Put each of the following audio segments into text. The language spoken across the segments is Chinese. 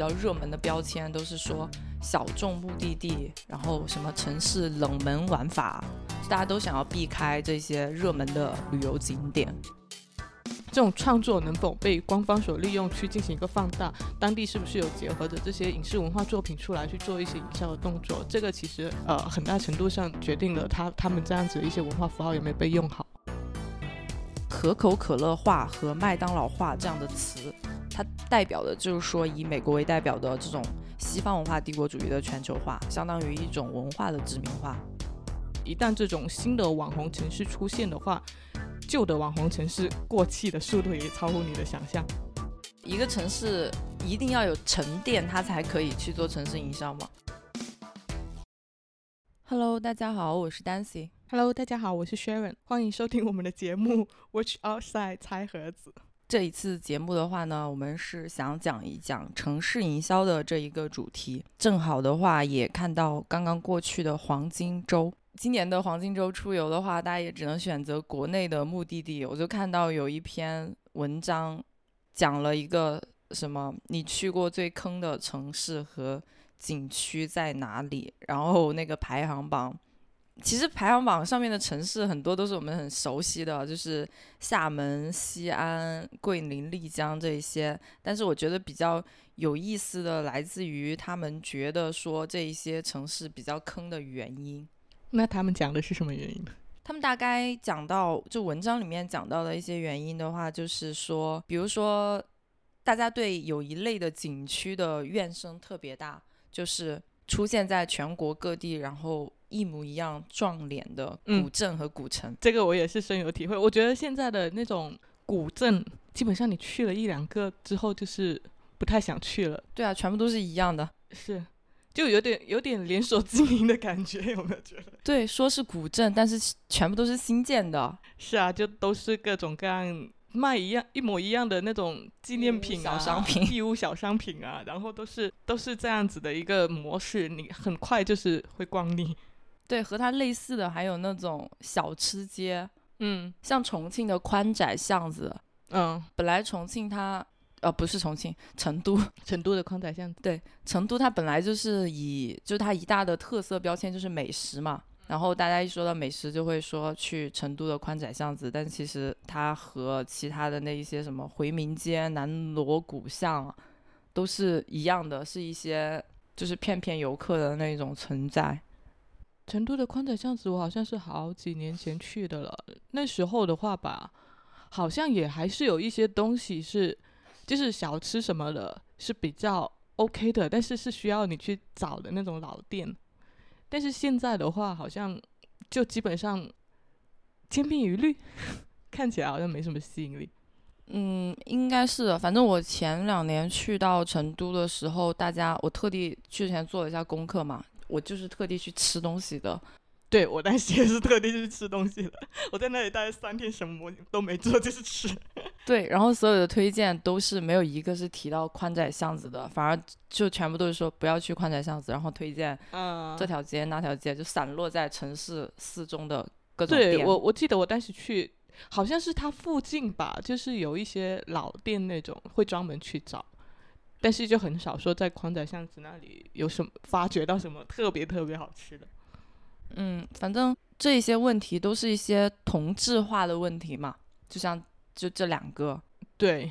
较热门的标签都是说小众目的地，然后什么城市冷门玩法，大家都想要避开这些热门的旅游景点。这种创作能否被官方所利用去进行一个放大？当地是不是有结合着这些影视文化作品出来去做一些营销的动作？这个其实呃很大程度上决定了他他们这样子的一些文化符号有没有被用好。可口可乐化和麦当劳化这样的词，它代表的就是说以美国为代表的这种西方文化帝国主义的全球化，相当于一种文化的殖民化。一旦这种新的网红城市出现的话，旧的网红城市过气的速度也超乎你的想象。一个城市一定要有沉淀，它才可以去做城市营销吗？Hello，大家好，我是 Dancy。Hello，大家好，我是 Sharon，欢迎收听我们的节目《Watch Outside》拆盒子。这一次节目的话呢，我们是想讲一讲城市营销的这一个主题。正好的话，也看到刚刚过去的黄金周。今年的黄金周出游的话，大家也只能选择国内的目的地。我就看到有一篇文章，讲了一个什么你去过最坑的城市和景区在哪里，然后那个排行榜。其实排行榜上面的城市很多都是我们很熟悉的，就是厦门、西安、桂林、丽江这一些。但是我觉得比较有意思的，来自于他们觉得说这一些城市比较坑的原因。那他们讲的是什么原因呢？他们大概讲到，就文章里面讲到的一些原因的话，就是说，比如说，大家对有一类的景区的怨声特别大，就是出现在全国各地，然后一模一样撞脸的古镇和古城。这个我也是深有体会。我觉得现在的那种古镇，基本上你去了一两个之后，就是不太想去了。对啊，全部都是一样的。是。就有点有点连锁经营的感觉，有没有觉得？对，说是古镇，但是全部都是新建的。是啊，就都是各种各样卖一样一模一样的那种纪念品啊、小商品、义乌小商品啊，然后都是都是这样子的一个模式，你很快就是会逛腻。对，和它类似的还有那种小吃街，嗯，像重庆的宽窄巷子，嗯，本来重庆它。呃，不是重庆，成都，成都的宽窄巷子。对，成都它本来就是以，就是它一大的特色标签就是美食嘛。然后大家一说到美食，就会说去成都的宽窄巷子，但其实它和其他的那一些什么回民街、南锣鼓巷，都是一样的，是一些就是骗骗游客的那种存在。成都的宽窄巷子，我好像是好几年前去的了。那时候的话吧，好像也还是有一些东西是。就是小吃什么的，是比较 OK 的，但是是需要你去找的那种老店。但是现在的话，好像就基本上千篇一律，看起来好像没什么吸引力。嗯，应该是的。反正我前两年去到成都的时候，大家我特地去前做了一下功课嘛，我就是特地去吃东西的。对我当时也是特地去吃东西的，我在那里待了三天，什么都没做，就是吃。对，然后所有的推荐都是没有一个是提到宽窄巷子的，反而就全部都是说不要去宽窄巷子，然后推荐这条街那条街，就散落在城市四中的各种店。对我，我记得我当时去，好像是它附近吧，就是有一些老店那种会专门去找，但是就很少说在宽窄巷子那里有什么发掘到什么特别特别好吃的。嗯，反正这些问题都是一些同质化的问题嘛，就像就这两个，对，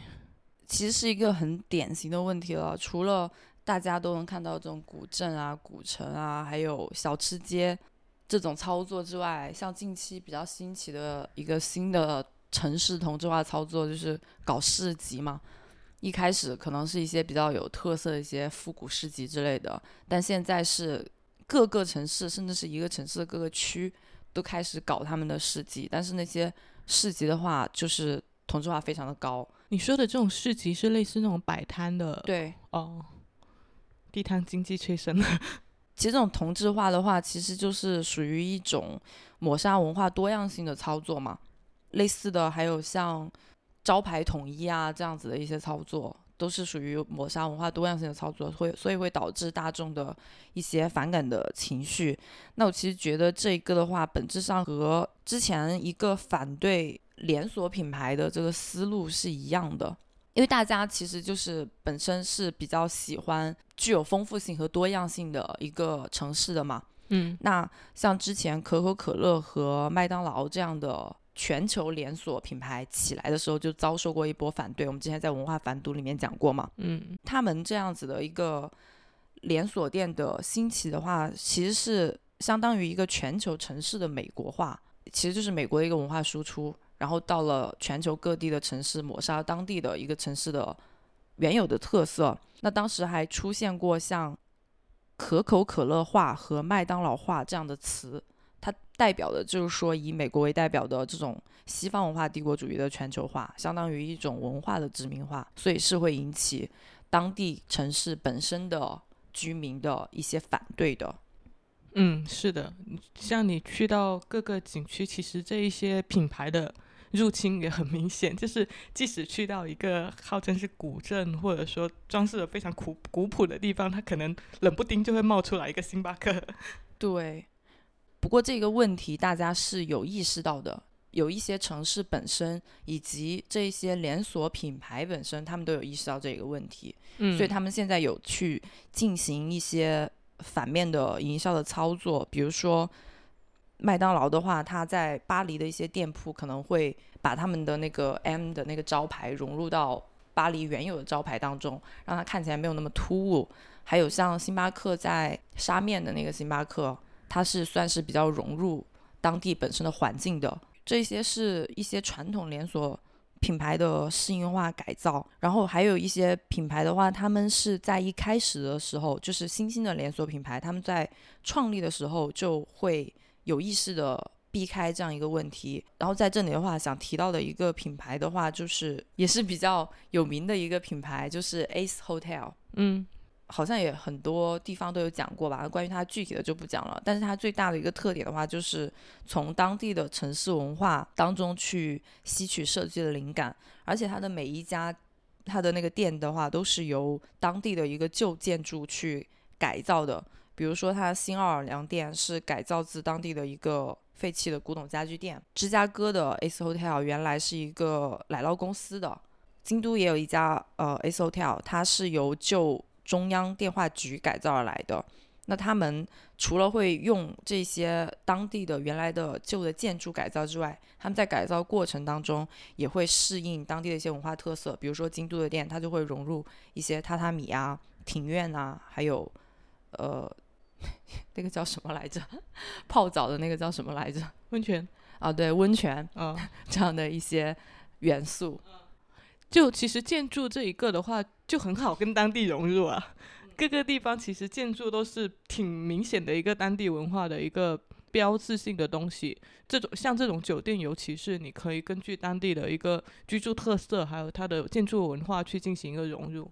其实是一个很典型的问题了。除了大家都能看到这种古镇啊、古城啊，还有小吃街这种操作之外，像近期比较新起的一个新的城市同质化操作，就是搞市集嘛。一开始可能是一些比较有特色的一些复古市集之类的，但现在是。各个城市，甚至是一个城市的各个区，都开始搞他们的市集。但是那些市集的话，就是同质化非常的高。你说的这种市集是类似那种摆摊的？对，哦，地摊经济催生的。其实这种同质化的话，其实就是属于一种抹杀文化多样性的操作嘛。类似的还有像招牌统一啊这样子的一些操作。都是属于抹杀文化多样性的操作，会所以会导致大众的一些反感的情绪。那我其实觉得这一个的话，本质上和之前一个反对连锁品牌的这个思路是一样的。因为大家其实就是本身是比较喜欢具有丰富性和多样性的一个城市的嘛。嗯那像之前可口可乐和麦当劳这样的全球连锁品牌起来的时候，就遭受过一波反对。我们之前在文化反毒里面讲过嘛。嗯他们这样子的一个连锁店的兴起的话，其实是相当于一个全球城市的美国化，其实就是美国的一个文化输出，然后到了全球各地的城市，抹杀当地的一个城市的原有的特色。那当时还出现过像可口可乐化和麦当劳化这样的词，它代表的就是说以美国为代表的这种西方文化帝国主义的全球化，相当于一种文化的殖民化，所以是会引起当地城市本身的居民的一些反对的。嗯，是的，像你去到各个景区，其实这一些品牌的入侵也很明显，就是即使去到一个号称是古镇，或者说装饰的非常古古朴的地方，它可能冷不丁就会冒出来一个星巴克。对，不过这个问题大家是有意识到的，有一些城市本身以及这些连锁品牌本身，他们都有意识到这个问题，嗯所以他们现在有去进行一些反面的营销的操作，比如说麦当劳的话，它在巴黎的一些店铺可能会把他们的那个 M 的那个招牌融入到巴黎原有的招牌当中，让它看起来没有那么突兀。还有像星巴克在沙面的那个星巴克，它是算是比较融入当地本身的环境的。这些是一些传统连锁品牌的适应化改造，然后还有一些品牌的话，他们是在一开始的时候，就是新兴的连锁品牌，他们在创立的时候就会有意识的避开这样一个问题。然后在这里的话，想提到的一个品牌的话，就是也是比较有名的一个品牌，就是 Ace Hotel。嗯好像也很多地方都有讲过吧，关于它具体的就不讲了。但是它最大的一个特点的话，就是从当地的城市文化当中去吸取设计的灵感，而且它的每一家它的那个店的话，都是由当地的一个旧建筑去改造的。比如说，它新奥尔良店是改造自当地的一个废弃的古董家具店，芝加哥的 Ace Hotel 原来是一个奶酪公司的，京都也有一家呃 Ace Hotel，它是由旧中央电话局改造而来的。那他们除了会用这些当地的原来的旧的建筑改造之外，他们在改造过程当中也会适应当地的一些文化特色。比如说京都的店，它就会融入一些榻榻米啊、庭院啊，还有呃 那个叫什么来着？泡澡的那个叫什么来着？温泉啊，对，温泉啊。这样的一些元素。就其实建筑这一个的话，就很好跟当地融入啊。各个地方其实建筑都是挺明显的一个当地文化的一个标志性的东西。这种像这种酒店，尤其是你可以根据当地的一个居住特色，还有它的建筑文化去进行一个融入。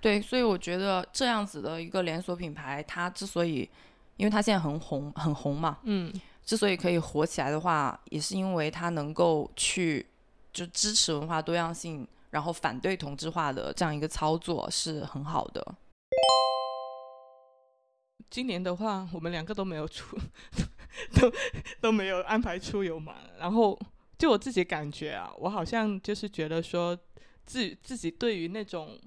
对，所以我觉得这样子的一个连锁品牌，它之所以，因为它现在很红，很红嘛，嗯之所以可以火起来的话，也是因为它能够去就支持文化多样性，然后反对同质化的这样一个操作是很好的。今年的话，我们两个都没有出，都都没有安排出游嘛。然后就我自己感觉啊，我好像就是觉得说，自自己对于那种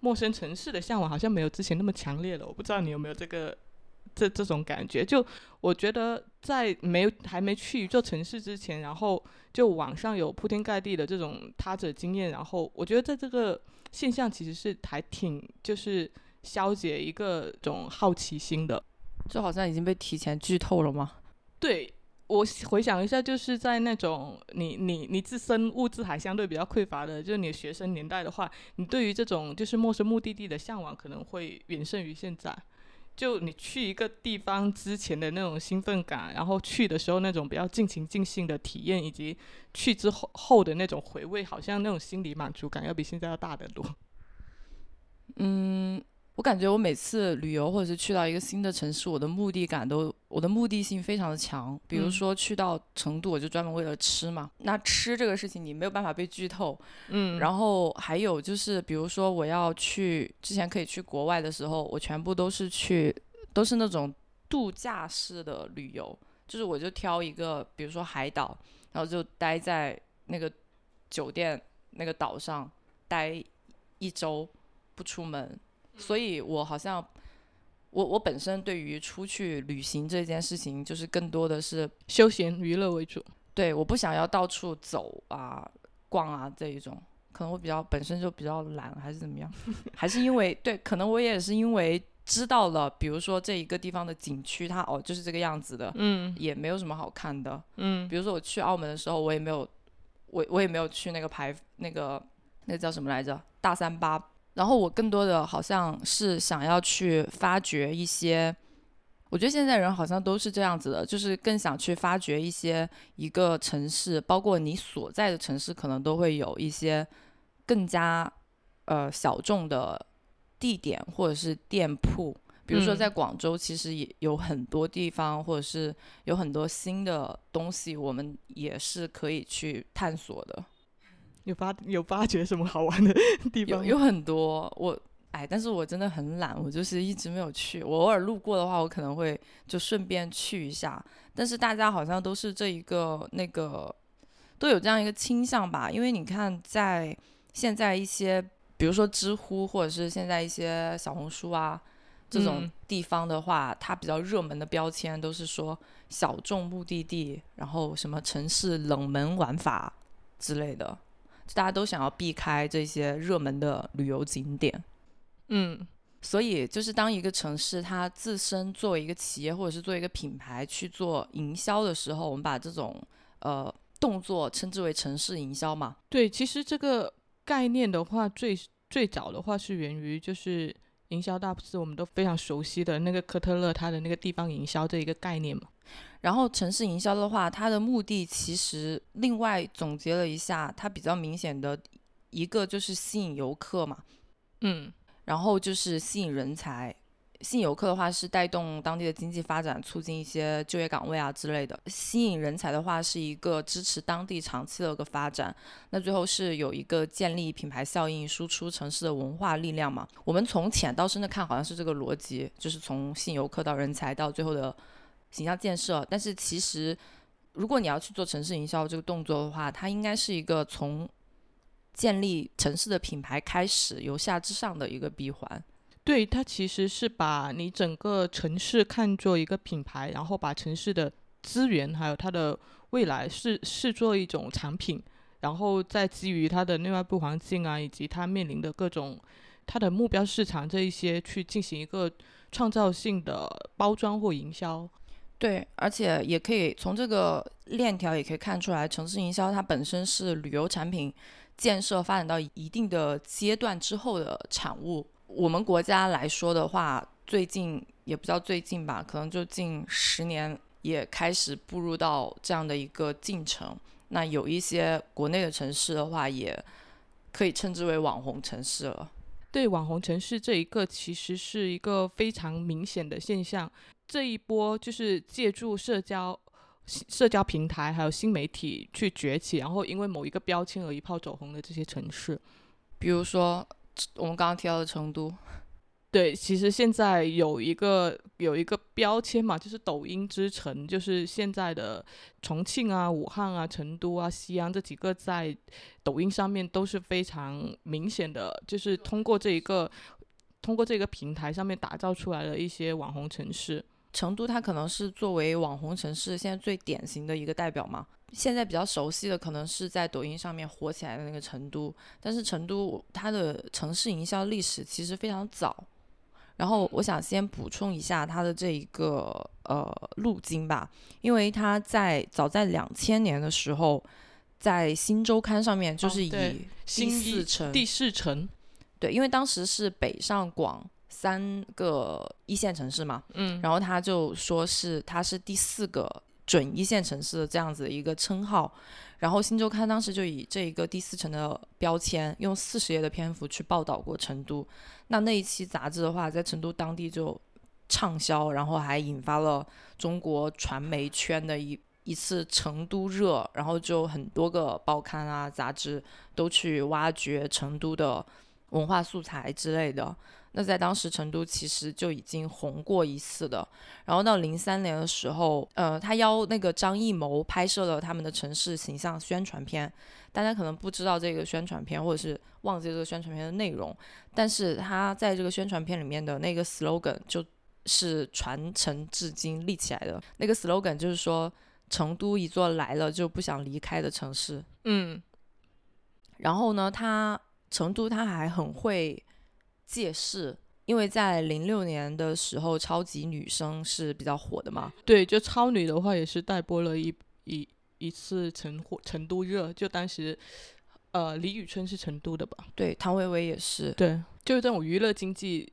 陌生城市的向往，好像没有之前那么强烈了。我不知道你有没有这个这这种感觉？就我觉得在没还没去一座城市之前，然后就网上有铺天盖地的这种他者经验，然后我觉得在这个现象其实是还挺就是。消解一个种好奇心的，就好像已经被提前剧透了吗？对我回想一下，就是在那种你你你自身物质还相对比较匮乏的，就是你学生年代的话，你对于这种就是陌生目的地的向往可能会远胜于现在。就你去一个地方之前的那种兴奋感，然后去的时候那种比较尽情尽兴的体验，以及去之后后的那种回味，好像那种心理满足感要比现在要大得多。嗯。我感觉我每次旅游或者是去到一个新的城市，我的目的感都我的目的性非常的强。比如说去到成都，我就专门为了吃嘛。那吃这个事情你没有办法被剧透，嗯。然后还有就是，比如说我要去之前可以去国外的时候，我全部都是去都是那种度假式的旅游，就是我就挑一个，比如说海岛，然后就待在那个酒店那个岛上待一周不出门，所以我好像我我本身对于出去旅行这件事情，就是更多的是休闲娱乐为主。对，我不想要到处走啊、逛啊这一种，可能我比较本身就比较懒，还是怎么样？还是因为对，可能我也是因为知道了，比如说这一个地方的景区，它哦就是这个样子的，嗯也没有什么好看的。嗯比如说我去澳门的时候，我也没有，我我也没有去那个排那个那个叫什么来着大三巴。然后我更多的好像是想要去发掘一些，我觉得现在人好像都是这样子的，就是更想去发掘一些一个城市，包括你所在的城市，可能都会有一些更加呃小众的地点或者是店铺。比如说嗯在广州，其实也有很多地方，或者是有很多新的东西，我们也是可以去探索的。有发 有发掘什么好玩的地方？有有很多我哎，但是我真的很懒，我就是一直没有去。我偶尔路过的话，我可能会就顺便去一下。但是大家好像都是这一个那个都有这样一个倾向吧，因为你看在现在一些，比如说知乎或者是现在一些小红书啊这种嗯地方的话，它比较热门的标签都是说小众目的地，然后什么城市冷门玩法之类的。大家都想要避开这些热门的旅游景点，嗯所以就是当一个城市它自身作为一个企业或者是作为一个品牌去做营销的时候，我们把这种呃动作称之为城市营销嘛。对，其实这个概念的话，最最早的话是源于就是营销大师我们都非常熟悉的那个科特勒他的那个地方营销这一个概念嘛。然后城市营销的话，它的目的其实另外总结了一下，它比较明显的一个就是吸引游客嘛，嗯然后就是吸引人才。吸引游客的话是带动当地的经济发展，促进一些就业岗位啊之类的。吸引人才的话是一个支持当地长期的一个发展。那最后是有一个建立品牌效应，输出城市的文化力量嘛。我们从浅到深的看，好像是这个逻辑，就是从吸引游客到人才到最后的形象建设。但是其实，如果你要去做城市营销这个动作的话，它应该是一个从建立城市的品牌开始，由下至上的一个闭环。对，它其实是把你整个城市看作一个品牌，然后把城市的资源还有它的未来视视作一种产品，然后再基于它的内外部环境啊，以及它面临的各种它的目标市场这一些，去进行一个创造性的包装或营销。对，而且也可以从这个链条也可以看出来，城市营销它本身是旅游产品建设发展到一定的阶段之后的产物。我们国家来说的话，最近也不叫最近吧，可能就近十年也开始步入到这样的一个进程。那有一些国内的城市的话，也可以称之为网红城市了。对网红城市这一个，其实是一个非常明显的现象。这一波就是借助社交、社交平台还有新媒体去崛起，然后因为某一个标签而一炮走红的这些城市。比如说我们刚刚提到的成都，对，其实现在有一个有一个标签嘛，就是抖音之城，就是现在的重庆啊、武汉啊、成都啊、西安这几个在抖音上面都是非常明显的，就是通过这一个通过这个平台上面打造出来的一些网红城市。成都它可能是作为网红城市现在最典型的一个代表嘛。现在比较熟悉的可能是在抖音上面火起来的那个成都，但是成都它的城市营销历史其实非常早。然后我想先补充一下它的这一个呃路径吧，因为它在早在两千年的时候，在新周刊上面就是以新四城第四城，对，因为当时是北上广三个一线城市嘛，嗯，然后他就说是他是第四个准一线城市的这样子的一个称号，然后新周刊当时就以这一个第四城的标签，用四十页的篇幅去报道过成都。那那一期杂志的话，在成都当地就畅销，然后还引发了中国传媒圈的一一次成都热，然后就很多个报刊啊、杂志都去挖掘成都的文化素材之类的。那在当时成都其实就已经红过一次的。然后到零三年的时候，呃，他邀那个张艺谋拍摄了他们的城市形象宣传片。大家可能不知道这个宣传片，或者是忘记这个宣传片的内容，但是他在这个宣传片里面的那个 slogan 就是传承至今立起来的。那个 slogan 就是说，成都一座来了就不想离开的城市。嗯，然后呢，他成都他还很会。借势，因为在零六年的时候，超级女声是比较火的嘛。对，就超女的话也是带播了一一一次成火成都热，就当时，呃，李宇春是成都的吧？对，唐维维也是。对，就是这种娱乐经济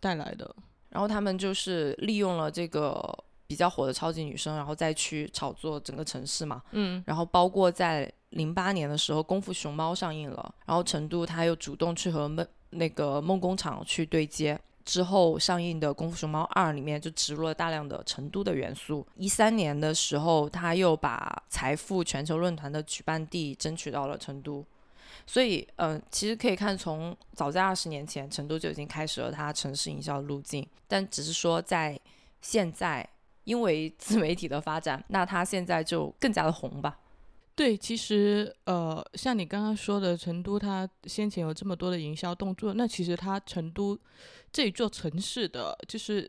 带来的。然后他们就是利用了这个比较火的超级女声，然后再去炒作整个城市嘛。嗯。然后包括在零八年的时候，《功夫熊猫》上映了，然后成都他又主动去和闷。那个梦工厂去对接之后上映的《功夫熊猫二》里面就植入了大量的成都的元素。一三年的时候，他又把财富全球论坛的举办地争取到了成都。所以，嗯，其实可以看从早在二十年前，成都就已经开始了它城市营销的路径。但只是说在现在，因为自媒体的发展，那它现在就更加的红吧。对，其实呃，像你刚刚说的，成都它先前有这么多的营销动作，那其实它成都这一座城市的，就是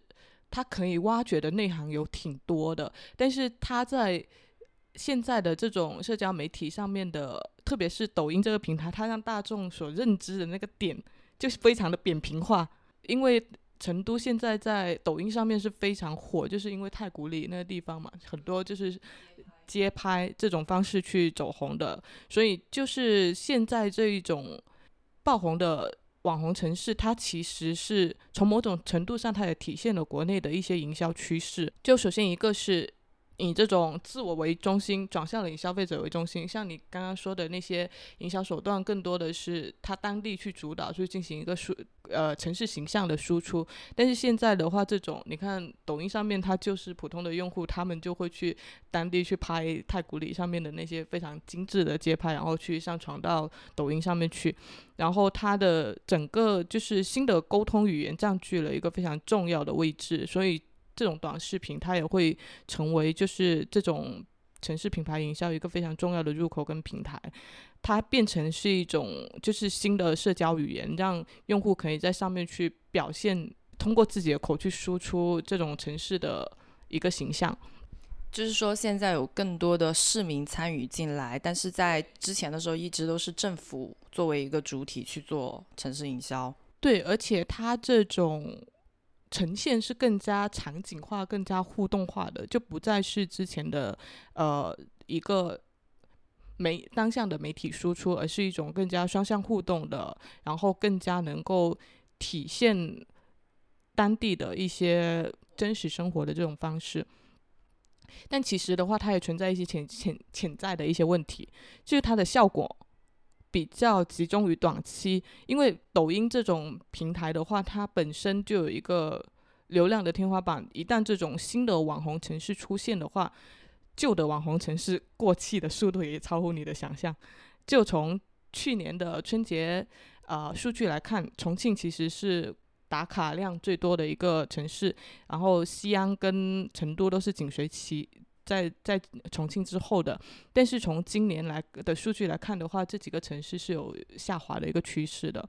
它可以挖掘的内涵有挺多的。但是它在现在的这种社交媒体上面的，特别是抖音这个平台，它让大众所认知的那个点就是非常的扁平化。因为成都现在在抖音上面是非常火，就是因为太古里那个地方嘛，很多就是。街拍这种方式去走红的，所以就是现在这一种爆红的网红城市，它其实是从某种程度上，它也体现了国内的一些营销趋势。就首先一个是。以这种自我为中心转向了以消费者为中心，像你刚刚说的那些营销手段，更多的是他当地去主导，去进行一个输呃城市形象的输出。但是现在的话，这种你看抖音上面，它就是普通的用户，他们就会去当地去拍太古里上面的那些非常精致的街拍，然后去上传到抖音上面去，然后它的整个就是新的沟通语言占据了一个非常重要的位置，所以。这种短视频，它也会成为就是这种城市品牌营销一个非常重要的入口跟平台，它变成是一种就是新的社交语言，让用户可以在上面去表现，通过自己的口去输出这种城市的一个形象。就是说，现在有更多的市民参与进来，但是在之前的时候，一直都是政府作为一个主体去做城市营销。对，而且它这种。呈现是更加场景化、更加互动化的，就不再是之前的呃一个媒当下的媒体输出，而是一种更加双向互动的，然后更加能够体现当地的一些真实生活的这种方式。但其实的话，它也存在一些潜潜潜在的一些问题，就是它的效果。比较集中于短期，因为抖音这种平台的话，它本身就有一个流量的天花板。一旦这种新的网红城市出现的话，旧的网红城市过气的速度也超乎你的想象。就从去年的春节呃数据来看，重庆其实是打卡量最多的一个城市，然后西安跟成都都是紧随其。在在重庆之后的，但是从今年来的数据来看的话，这几个城市是有下滑的一个趋势的。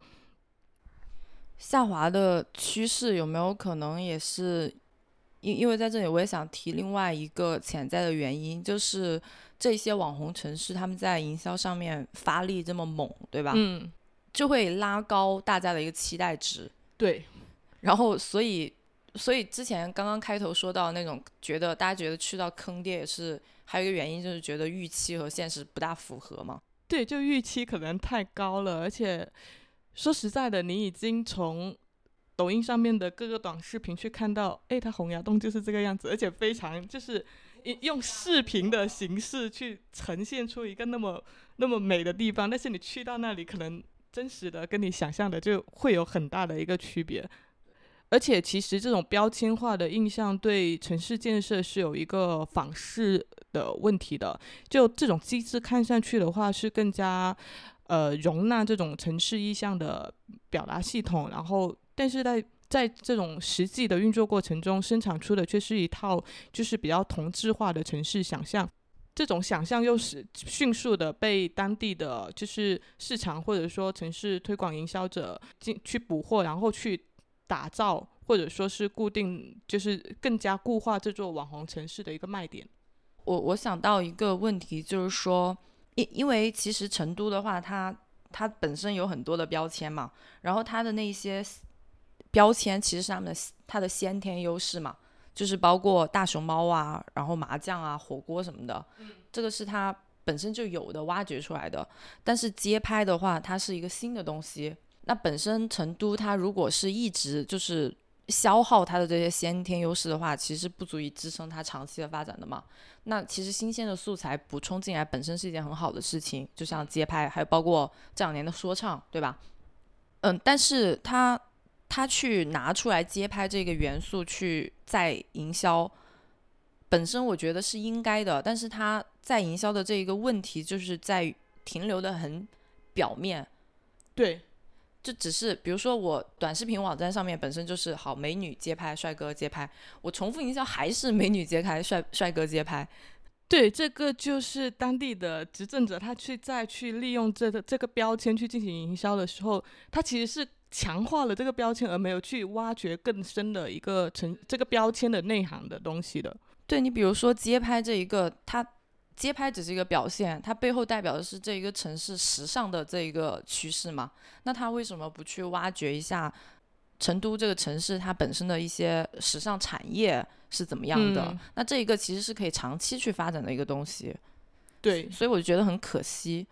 下滑的趋势有没有可能也是因因为在这里我也想提另外一个潜在的原因，就是这些网红城市他们在营销上面发力这么猛，对吧？嗯，就会拉高大家的一个期待值。对，然后所以。所以之前刚刚开头说到那种觉得大家觉得去到坑爹也是还有一个原因就是觉得预期和现实不大符合嘛。对，就预期可能太高了，而且说实在的，你已经从抖音上面的各个短视频去看到，哎，它洪崖洞就是这个样子，而且非常就是用视频的形式去呈现出一个那么那么美的地方，但是你去到那里，可能真实的跟你想象的就会有很大的一个区别。而且，其实这种标签化的印象对城市建设是有一个反噬的问题的。就这种机制看上去的话，是更加呃容纳这种城市意象的表达系统，然后但是在在这种实际的运作过程中，生产出的却是一套就是比较同质化的城市想象。这种想象又是迅速的被当地的就是市场或者说城市推广营销者进去捕获，然后去打造或者说是固定，就是更加固化这座网红城市的一个卖点。我我想到一个问题，就是说，因因为其实成都的话，它它本身有很多的标签嘛，然后它的那些标签其实是他们的它的先天优势嘛。就是包括大熊猫啊，然后麻将啊、火锅什么的，这个是它本身就有的挖掘出来的。但是街拍的话，它是一个新的东西。那本身成都它如果是一直就是消耗它的这些先天优势的话，其实不足以支撑它长期的发展的嘛。那其实新鲜的素材补充进来本身是一件很好的事情，就像街拍，还有包括这两年的说唱，对吧？嗯，但是它。他去拿出来街拍这个元素去再营销，本身我觉得是应该的，但是他在营销的这一个问题就是在停留的很表面，对，就只是比如说我短视频网站上面本身就是好美女街拍、帅哥街拍，我重复营销还是美女街拍、帅帅哥街拍，对，这个就是当地的执政者他去再去利用这个这个标签去进行营销的时候，他其实是。强化了这个标签，而没有去挖掘更深的一个成这个标签的内涵的东西的。对你，比如说街拍这一个，它街拍只是一个表现，它背后代表的是这一个城市时尚的这一个趋势嘛？那他为什么不去挖掘一下成都这个城市它本身的一些时尚产业是怎么样的？那这一个其实是可以长期去发展的一个东西。对，所以我就觉得很可惜。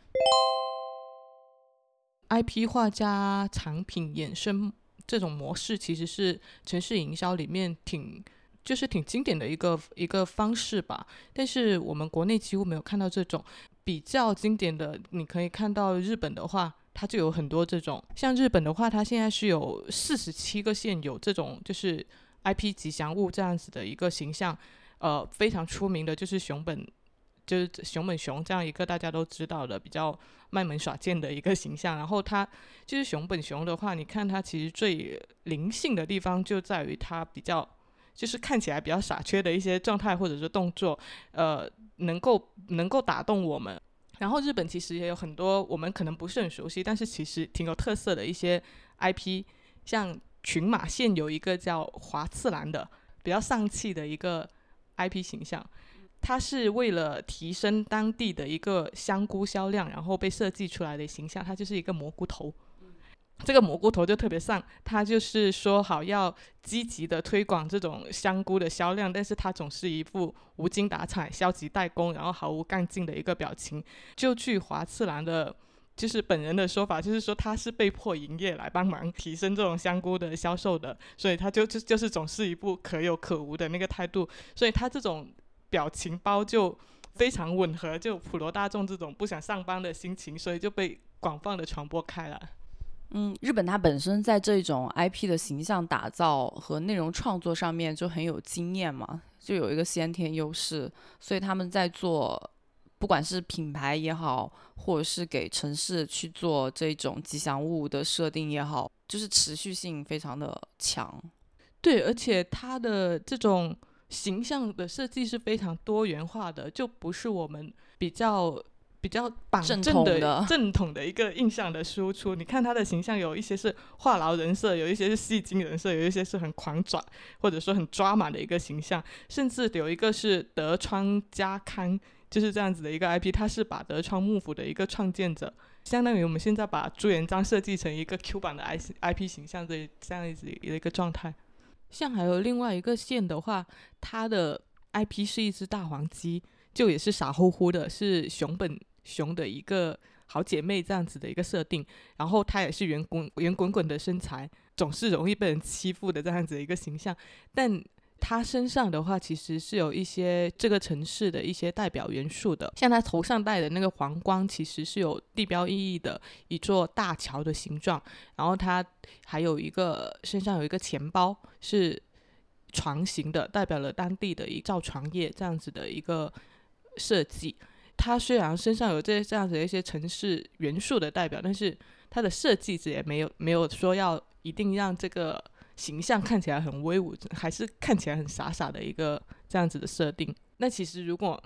IP 画家产品衍生这种模式，其实是城市营销里面挺就是挺经典的一个一个方式吧。但是我们国内几乎没有看到这种比较经典的。你可以看到日本的话，它就有很多这种。像日本的话，它现在是有四十七个县有这种就是 IP 吉祥物这样子的一个形象。呃，非常出名的就是熊本。就是熊本熊这样一个大家都知道的比较卖萌耍贱的一个形象，然后它就是熊本熊的话，你看它其实最灵性的地方就在于它比较就是看起来比较傻缺的一些状态或者是动作，呃，能够能够打动我们。然后日本其实也有很多我们可能不是很熟悉，但是其实挺有特色的一些 IP，像群马县有一个叫华次郎的比较丧气的一个 IP 形象。它是为了提升当地的一个香菇销量，然后被设计出来的形象。它就是一个蘑菇头，这个蘑菇头就特别丧。他就是说好要积极的推广这种香菇的销量，但是他总是一副无精打采、消极怠工，然后毫无干劲的一个表情。就据华次郎的，就是本人的说法，就是说他是被迫营业来帮忙提升这种香菇的销售的，所以他就就就是总是一副可有可无的那个态度。所以他这种。表情包就非常吻合，就普罗大众这种不想上班的心情，所以就被广泛的传播开了。嗯，日本它本身在这种 IP 的形象打造和内容创作上面就很有经验嘛，就有一个先天优势，所以他们在做不管是品牌也好，或者是给城市去做这种吉祥物的设定也好，就是持续性非常的强。对，而且它的这种。形象的设计是非常多元化的，就不是我们比较比较正正的正统的一个印象的输出。你看他的形象，有一些是话痨人设，有一些是戏精人设，有一些是很狂拽或者说很抓马的一个形象，甚至有一个是德川家康，就是这样子的一个 IP，他是把德川幕府的一个创建者，相当于我们现在把朱元璋设计成一个 Q 版的 I IP 形象这这样子的一个状态。像还有另外一个县的话，它的 IP 是一只大黄鸡，就也是傻乎乎的，是熊本熊的一个好姐妹这样子的一个设定，然后她也是圆滚圆滚滚的身材，总是容易被人欺负的这样子的一个形象，但。她身上的话，其实是有一些这个城市的一些代表元素的，像她头上戴的那个皇冠，其实是有地标意义的一座大桥的形状。然后她还有一个身上有一个钱包，是船形的，代表了当地的一造船业这样子的一个设计。他虽然身上有这这样子的一些城市元素的代表，但是他的设计者也没有没有说要一定让这个形象看起来很威武，还是看起来很傻傻的一个这样子的设定。那其实如果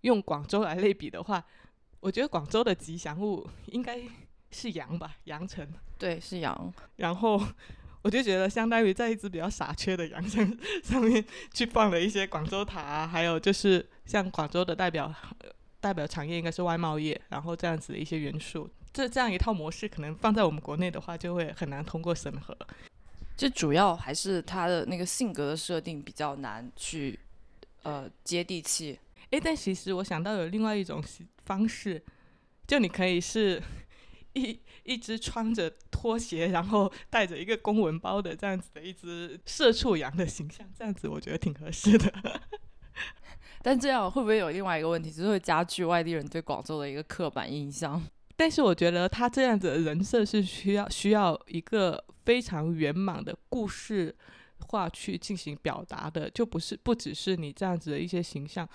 用广州来类比的话，我觉得广州的吉祥物应该是羊吧，羊城。对，是羊。然后我就觉得，相当于在一只比较傻缺的羊上 上面去放了一些广州塔啊，还有就是像广州的代表代表产业应该是外贸业，然后这样子的一些元素。这这样一套模式，可能放在我们国内的话，就会很难通过审核。这主要还是他的那个性格的设定比较难去，呃，接地气。诶，但其实我想到有另外一种方式，就你可以是一一只穿着拖鞋，然后带着一个公文包的这样子的一只社畜羊的形象，这样子我觉得挺合适的。但这样会不会有另外一个问题，就是会加剧外地人对广州的一个刻板印象？但是我觉得他这样子的人设是需要需要一个非常圆满的故事化去进行表达的，就不是不只是你这样子的一些形象。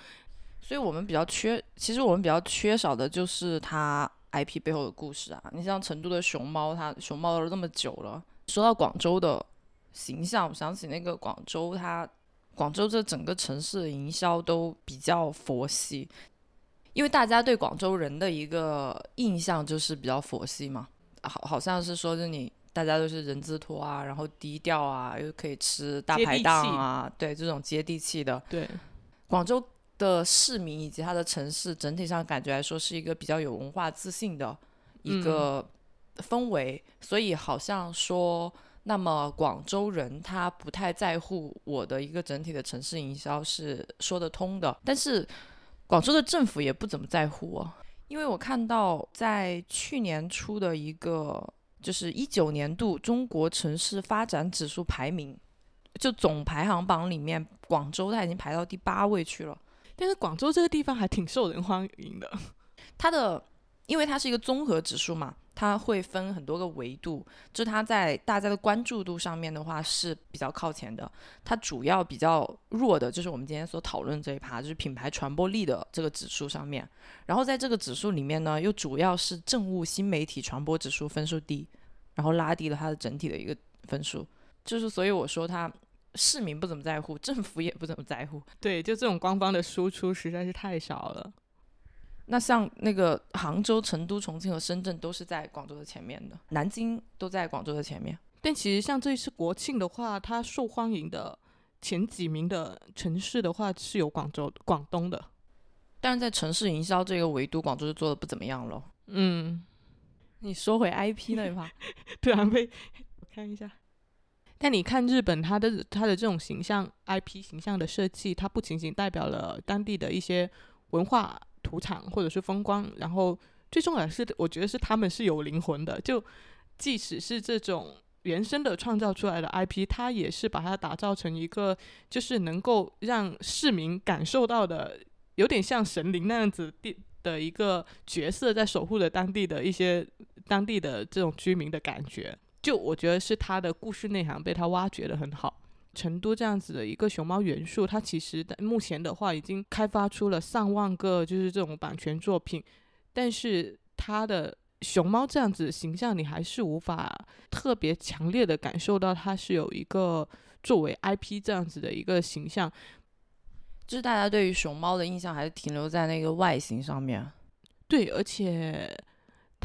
所以我们比较缺，其实我们比较缺少的就是他 IP 背后的故事啊。你像成都的熊猫，它熊猫都那么久了。说到广州的形象，我想起那个广州，它广州这整个城市的营销都比较佛系。因为大家对广州人的一个印象就是比较佛系嘛，好好像是说是你大家都是人字拖啊，然后低调啊，又可以吃大排档啊，对这种接地气的。对，广州的市民以及它的城市整体上感觉来说是一个比较有文化自信的一个氛围，所以好像说，那么广州人他不太在乎我的一个整体的城市营销是说得通的，但是。广州的政府也不怎么在乎哦，因为我看到在去年出的一个就是一九年度中国城市发展指数排名，就总排行榜里面，广州它已经排到第八位去了。但是广州这个地方还挺受人欢迎的，它的因为它是一个综合指数嘛。它会分很多个维度，就它在大家的关注度上面的话是比较靠前的。它主要比较弱的就是我们今天所讨论这一趴，就是品牌传播力的这个指数上面。然后在这个指数里面呢，又主要是政务新媒体传播指数分数低，然后拉低了它的整体的一个分数。就是所以我说它市民不怎么在乎，政府也不怎么在乎。对，就这种官方的输出实在是太少了。那像那个杭州、成都、重庆和深圳都是在广州的前面的，南京都在广州的前面。但其实像这一次国庆的话，它受欢迎的前几名的城市的话是有广州、广东的。但是在城市营销这个维度，广州就做的不怎么样了。嗯，你说回 IP 那一趴，突然被我看一下。但你看日本，它的它的这种形象 IP 形象的设计，它不仅仅代表了当地的一些文化。土场或者是风光，然后最重要的是，我觉得是他们是有灵魂的。就即使是这种原生的创造出来的 IP，它也是把它打造成一个就是能够让市民感受到的，有点像神灵那样子的的一个角色，在守护着当地的一些当地的这种居民的感觉。就我觉得是他的故事内涵被他挖掘的很好。成都这样子的一个熊猫元素，它其实目前的话已经开发出了上万个，就是这种版权作品。但是它的熊猫这样子的形象，你还是无法特别强烈的感受到它是有一个作为 IP 这样子的一个形象。就是大家对于熊猫的印象还是停留在那个外形上面。对，而且。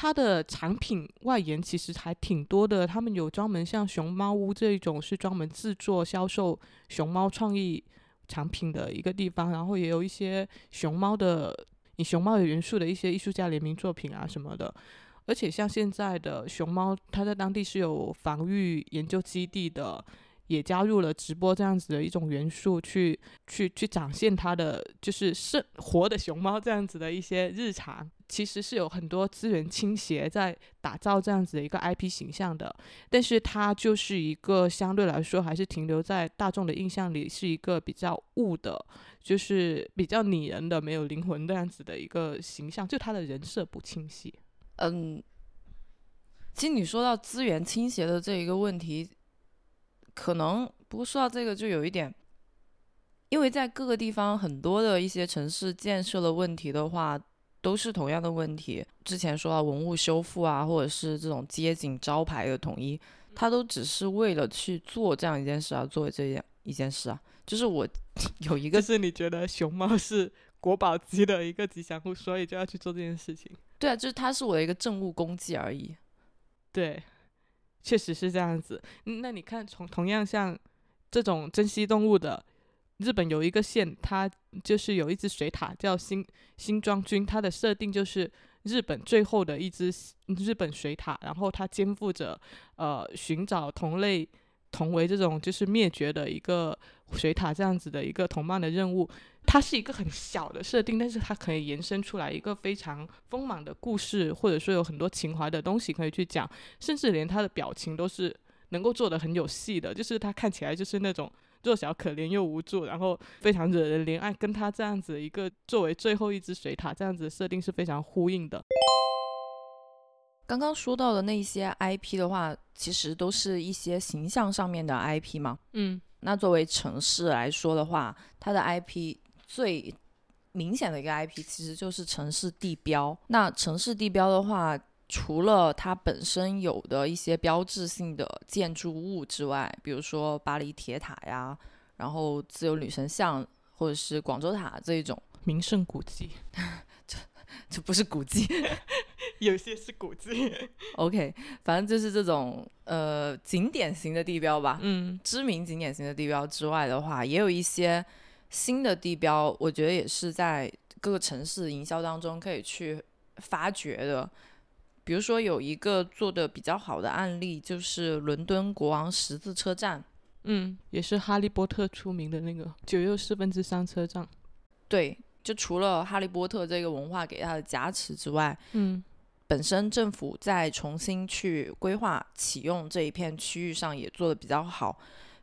它的产品外延其实还挺多的，他们有专门像熊猫屋这一种是专门制作销售熊猫创意产品的一个地方，然后也有一些熊猫的以熊猫的元素的一些艺术家联名作品啊什么的，而且像现在的熊猫，它在当地是有防御研究基地的。也加入了直播这样子的一种元素，去去去展现它的就是生活的熊猫这样子的一些日常，其实是有很多资源倾斜在打造这样子的一个 IP 形象的，但是它就是一个相对来说还是停留在大众的印象里是一个比较雾的，就是比较拟人的、没有灵魂这样子的一个形象，就它的人设不清晰。嗯，其实你说到资源倾斜的这一个问题。可能不过说到这个就有一点，因为在各个地方很多的一些城市建设的问题的话，都是同样的问题。之前说到文物修复啊，或者是这种街景招牌的统一，它都只是为了去做这样一件事而做这样一件事啊。就是我 有一个就，是你觉得熊猫是国宝级的一个吉祥物，所以就要去做这件事情。对啊，就是它是我的一个政务功绩而已。对，确实是这样子。那你看，从同样像这种珍稀动物的，日本有一个县，它就是有一只水獭叫新新庄君，它的设定就是日本最后的一只日本水獭，然后它肩负着呃寻找同类同为这种就是灭绝的一个水獭这样子的一个同伴的任务。它是一个很小的设定，但是它可以延伸出来一个非常丰满的故事，或者说有很多情怀的东西可以去讲，甚至连他的表情都是能够做的很有戏的，就是他看起来就是那种弱小、可怜又无助，然后非常惹人怜爱，跟他这样子一个作为最后一只水獭这样子的设定是非常呼应的。刚刚说到的那些 IP 的话，其实都是一些形象上面的 IP 嘛。嗯那作为城市来说的话，它的 IP 最明显的一个 IP 其实就是城市地标。那城市地标的话，除了它本身有的一些标志性的建筑物之外，比如说巴黎铁塔呀，然后自由女神像或者是广州塔这一种，名胜古迹，这不是古迹。有些是古迹。OK，反正就是这种呃景点型的地标吧。嗯知名景点型的地标之外的话，也有一些新的地标，我觉得也是在各个城市营销当中可以去发掘的。比如说有一个做的比较好的案例，就是伦敦国王十字车站。嗯，也是哈利波特出名的那个九又四分之三车站。对，就除了哈利波特这个文化给它的加持之外，嗯本身政府在重新去规划启用这一片区域上也做得比较好，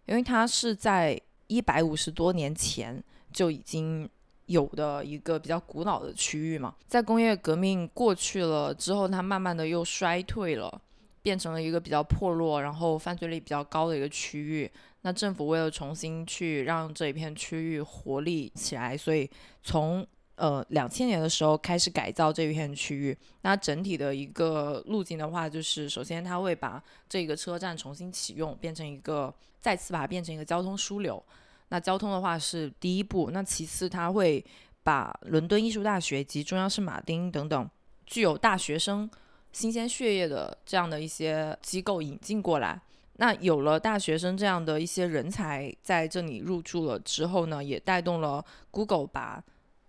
因为它是在一百五十多年前就已经有的一个比较古老的区域嘛，在工业革命过去了之后，它慢慢的又衰退了，变成了一个比较破落，然后犯罪率比较高的一个区域。那政府为了重新去让这一片区域活力起来，所以从呃两千年的时候开始改造这一片区域。那整体的一个路径的话，就是首先它会把这个车站重新启用，变成一个再次把它变成一个交通枢纽。那交通的话是第一步，那其次它会把伦敦艺术大学及中央圣马丁等等具有大学生新鲜血液的这样的一些机构引进过来。那有了大学生这样的一些人才在这里入驻了之后呢，也带动了 Google 把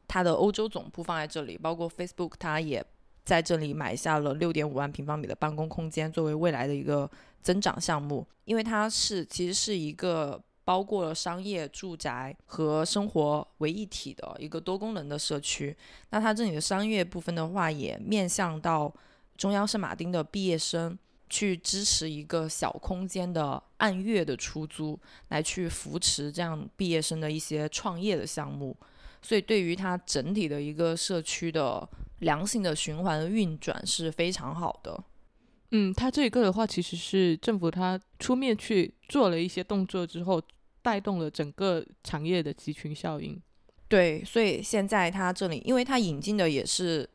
它的欧洲总部放在这里，包括 Facebook 它也在这里买下了六点五万平方米的办公空间，作为未来的一个增长项目。因为它是其实是一个包括了商业、住宅和生活为一体的一个多功能的社区。那它这里的商业部分的话，也面向到中央圣马丁的毕业生。去支持一个小空间的按月的出租，来去扶持这样毕业生的一些创业的项目，所以对于它整体的一个社区的良性的循环运转是非常好的。嗯，它这个的话，其实是政府它出面去做了一些动作之后，带动了整个产业的集群效应。对，所以现在它这里，因为它引进的也是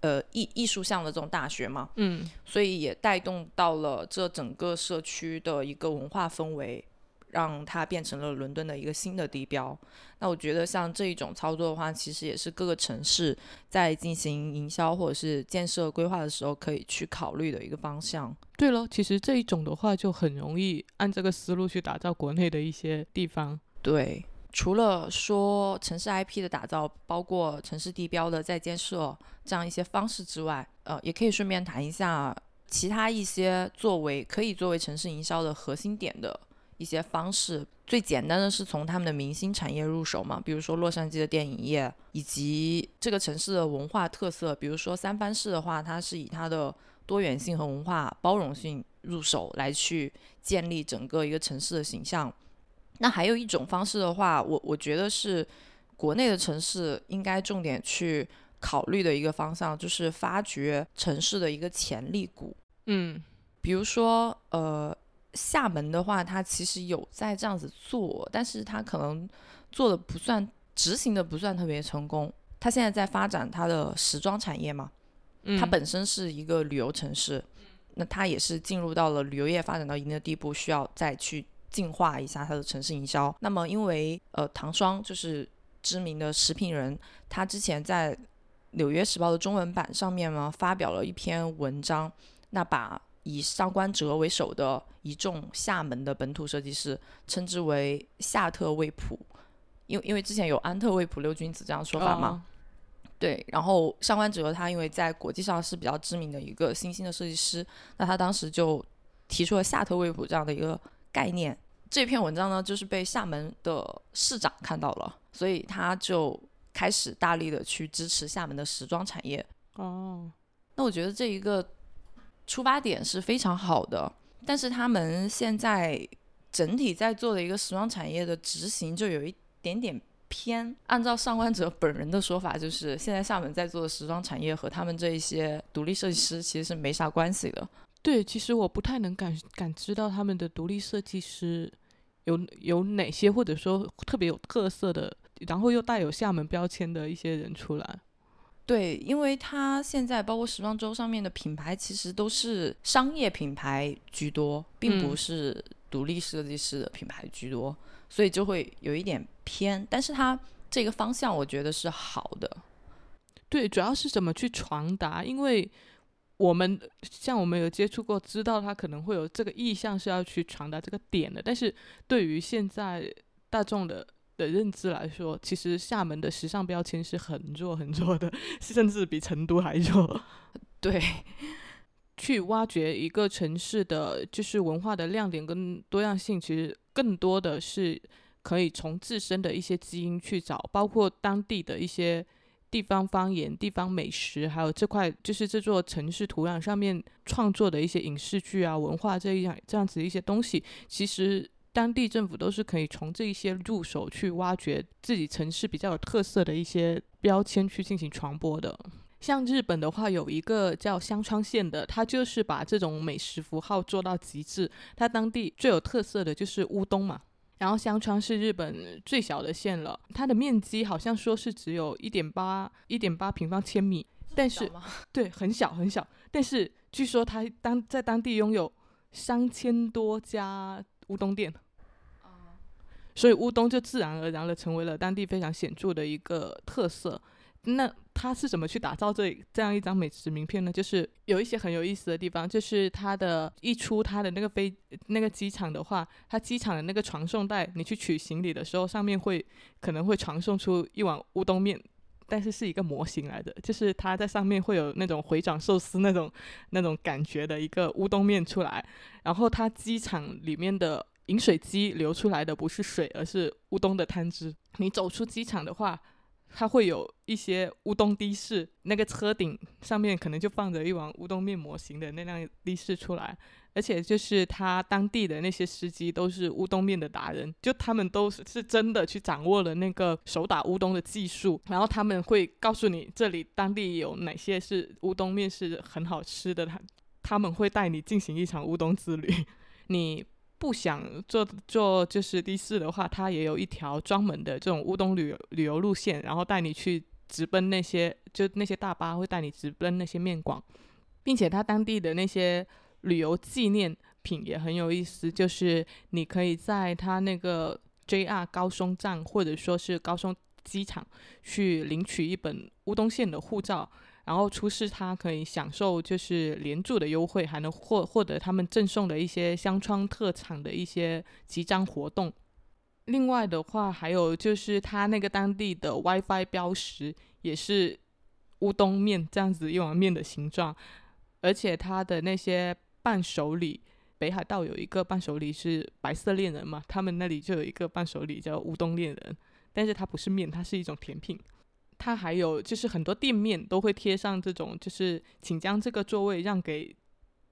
呃艺艺术项的这种大学嘛，嗯所以也带动到了这整个社区的一个文化氛围，让它变成了伦敦的一个新的地标。那我觉得像这一种操作的话，其实也是各个城市在进行营销或者是建设规划的时候可以去考虑的一个方向。对了，其实这一种的话就很容易按这个思路去打造国内的一些地方。对，除了说城市 IP 的打造，包括城市地标的再建设这样一些方式之外，呃，也可以顺便谈一下其他一些作为可以作为城市营销的核心点的一些方式。最简单的是从他们的明星产业入手嘛，比如说洛杉矶的电影业，以及这个城市的文化特色，比如说三藩市的话，它是以它的多元性和文化包容性入手来去建立整个一个城市的形象。那还有一种方式的话，我我觉得是国内的城市应该重点去考虑的一个方向，就是发掘城市的一个潜力股。嗯比如说，呃，厦门的话，它其实有在这样子做，但是它可能做的不算执行的不算特别成功。它现在在发展它的时装产业嘛，嗯，它本身是一个旅游城市，那它也是进入到了旅游业发展到一定的地步，需要再去进化一下它的城市营销。那么因为呃唐双就是知名的食品人，他之前在《纽约时报》的中文版上面呢发表了一篇文章，那把以上官哲为首的一众厦门的本土设计师称之为夏特卫普，因为因为之前有安特卫普六君子这样说法嘛。对，然后上官哲他因为在国际上是比较知名的一个新兴的设计师，那他当时就提出了夏特卫普这样的一个概念。这篇文章呢，就是被厦门的市长看到了，所以他就开始大力的去支持厦门的时装产业。哦，那我觉得这一个出发点是非常好的，但是他们现在整体在做的一个时装产业的执行就有一点点。偏按照上官哲本人的说法，就是现在厦门在做的时装产业和他们这一些独立设计师其实是没啥关系的。对，其实我不太能感感知到他们的独立设计师有有哪些，或者说特别有特色的，然后又带有厦门标签的一些人出来。对，因为它现在包括时装周上面的品牌，其实都是商业品牌居多，并不是独立设计师的品牌居多。所以就会有一点偏，但是它这个方向我觉得是好的。对，主要是怎么去传达？因为我们像我们有接触过，知道他可能会有这个意向是要去传达这个点的。但是对于现在大众的的认知来说，其实厦门的时尚标签是很弱很弱的，甚至比成都还弱。对，去挖掘一个城市的就是文化的亮点跟多样性，其实。更多的是可以从自身的一些基因去找，包括当地的一些地方方言、地方美食，还有这块就是这座城市土壤上面创作的一些影视剧啊、文化这一样这样子的一些东西。其实当地政府都是可以从这一些入手去挖掘自己城市比较有特色的一些标签去进行传播的。像日本的话，有一个叫香川县的，它就是把这种美食符号做到极致。它当地最有特色的就是乌冬嘛。然后香川是日本最小的县了，它的面积好像说是只有一点八一点八平方千米，但是 对很小很小。但是据说它当在当地拥有三千多家乌冬店，所以乌冬就自然而然的成为了当地非常显著的一个特色。那他是怎么去打造这这样一张美食名片呢？就是有一些很有意思的地方，就是他的一出他的那个飞那个机场的话，他机场的那个传送带，你去取行李的时候，上面会可能会传送出一碗乌冬面，但是是一个模型来的，就是它在上面会有那种回转寿司那种那种感觉的一个乌冬面出来，然后它机场里面的饮水机流出来的不是水，而是乌冬的汤汁。你走出机场的话。它会有一些乌冬的士，那个车顶上面可能就放着一碗乌冬面模型的那辆的士出来，而且就是他当地的那些司机都是乌冬面的达人，就他们都是是真的去掌握了那个手打乌冬的技术，然后他们会告诉你这里当地有哪些是乌冬面是很好吃的，他他们会带你进行一场乌冬之旅，你。不想做做就是的士的话，它也有一条专门的这种乌冬旅游旅游路线，然后带你去直奔那些就那些大巴会带你直奔那些面馆，并且它当地的那些旅游纪念品也很有意思，就是你可以在它那个 JR 高松站或者说是高松机场去领取一本乌冬线的护照。然后出示他可以享受就是连住的优惠，还能获获得他们赠送的一些香川特产的一些集章活动。另外的话，还有就是他那个当地的 WiFi 标识也是乌冬面这样子一碗面的形状，而且他的那些伴手礼，北海道有一个伴手礼是白色恋人嘛，他们那里就有一个伴手礼叫乌冬恋人，但是它不是面，它是一种甜品。它还有就是很多店面都会贴上这种，就是请将这个座位让给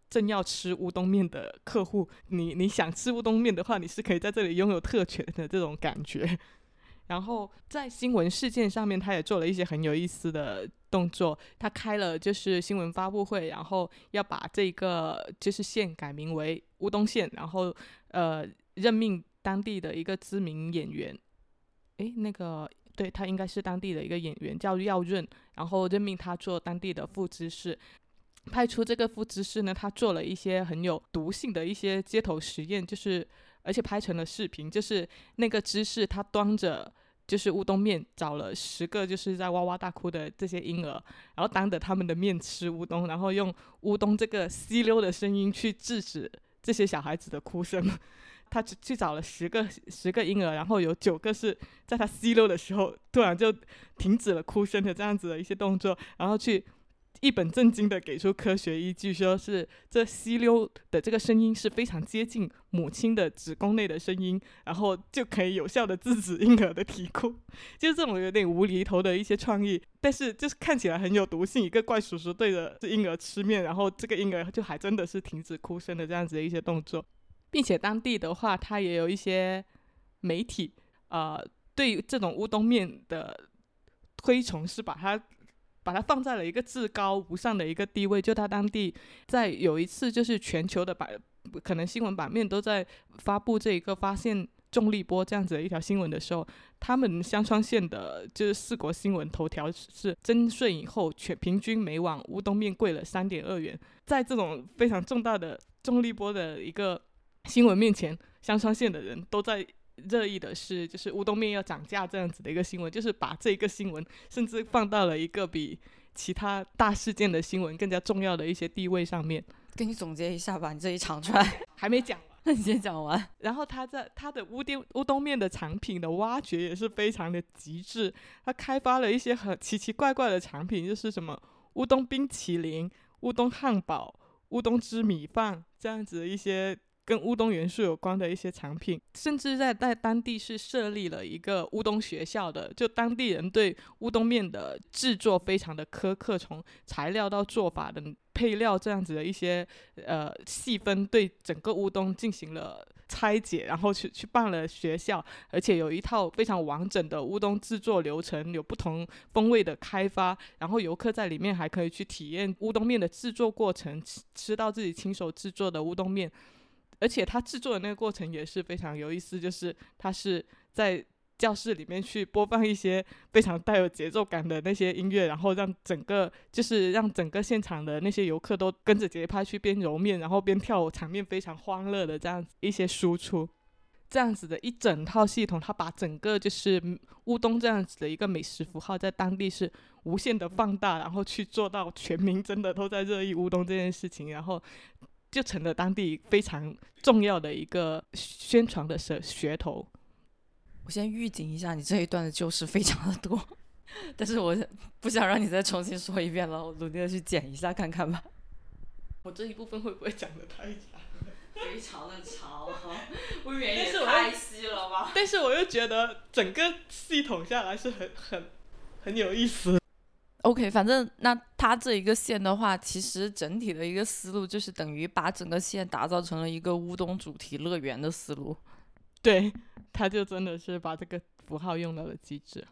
正要吃乌冬面的客户。你你想吃乌冬面的话，你是可以在这里拥有特权的这种感觉。然后在新闻事件上面，他也做了一些很有意思的动作。他开了就是新闻发布会，然后要把这个就是县改名为乌冬县，然后呃任命当地的一个知名演员。诶，那个。对他应该是当地的一个演员，叫耀润，然后任命他做当地的副知事。派出这个副知事呢，他做了一些很有毒性的一些街头实验，就是而且拍成了视频，就是那个知事他端着就是乌冬面，找了十个就是在哇哇大哭的这些婴儿，然后当着他们的面吃乌冬，然后用乌冬这个吸溜的声音去制止这些小孩子的哭声。他去去找了十个十个婴儿，然后有九个是在他吸溜的时候突然就停止了哭声的这样子的一些动作，然后去。一本正经的给出科学依据，说是这吸溜的这个声音是非常接近母亲的子宫内的声音，然后就可以有效的制止婴儿的啼哭。就是这种有点无厘头的一些创意，但是就是看起来很有毒性。一个怪叔叔对着这婴儿吃面，然后这个婴儿就还真的是停止哭声的这样子的一些动作，并且当地的话，它也有一些媒体，呃，对这种乌冬面的推崇是把它。把它放在了一个至高无上的一个地位，就他当地在有一次就是全球的版，可能新闻版面都在发布这一个发现重力波这样子的一条新闻的时候，他们香川县的就是四国新闻头条是征税以后全平均每碗乌冬面贵了三点二元，在这种非常重大的重力波的一个新闻面前，香川县的人都在。热议的是，就是乌冬面要涨价这样子的一个新闻，就是把这一个新闻甚至放到了一个比其他大事件的新闻更加重要的一些地位上面。给你总结一下吧，你这一长串 还没讲完，那你先讲完。然后他在他的乌冬乌冬面的产品的挖掘也是非常的极致，他开发了一些很奇奇怪怪的产品，就是什么乌冬冰淇淋、乌冬汉堡、乌冬汁米饭这样子的一些。跟乌冬元素有关的一些产品，甚至在在当地是设立了一个乌冬学校的，就当地人对乌冬面的制作非常的苛刻，从材料到做法的配料这样子的一些呃细分，对整个乌冬进行了拆解，然后去去办了学校，而且有一套非常完整的乌冬制作流程，有不同风味的开发，然后游客在里面还可以去体验乌冬面的制作过程，吃吃到自己亲手制作的乌冬面。而且他制作的那个过程也是非常有意思，就是他是在教室里面去播放一些非常带有节奏感的那些音乐，然后让整个就是让整个现场的那些游客都跟着节拍去边揉面，然后边跳舞，场面非常欢乐的这样子一些输出，这样子的一整套系统，他把整个就是乌冬这样子的一个美食符号在当地是无限的放大，然后去做到全民真的都在热议乌冬这件事情，然后。就成了当地非常重要的一个宣传的噱噱头。我先预警一下，你这一段的旧事非常的多，但是我不想让你再重新说一遍了，我努力的去剪一下看看吧。我这一部分会不会讲的太长？非常的长，未 免也太细了吧？但是我又觉得整个系统下来是很很很有意思。OK，反正那它这一个线的话，其实整体的一个思路就是等于把整个线打造成了一个乌冬主题乐园的思路。对，他就真的是把这个符号用到了极致。